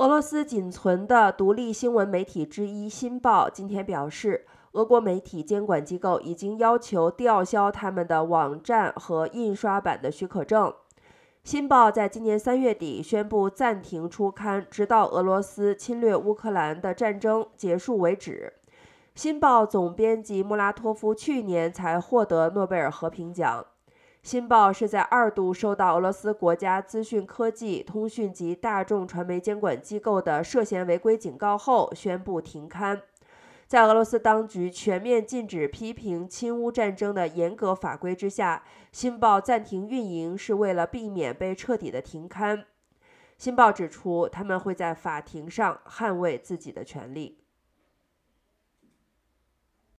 俄罗斯仅存的独立新闻媒体之一《新报》今天表示，俄国媒体监管机构已经要求吊销他们的网站和印刷版的许可证。《新报》在今年三月底宣布暂停出刊，直到俄罗斯侵略乌克兰的战争结束为止。《新报》总编辑穆拉托夫去年才获得诺贝尔和平奖。新报是在二度受到俄罗斯国家资讯科技、通讯及大众传媒监管机构的涉嫌违规警告后宣布停刊。在俄罗斯当局全面禁止批评侵乌战争的严格法规之下，新报暂停运营是为了避免被彻底的停刊。新报指出，他们会在法庭上捍卫自己的权利。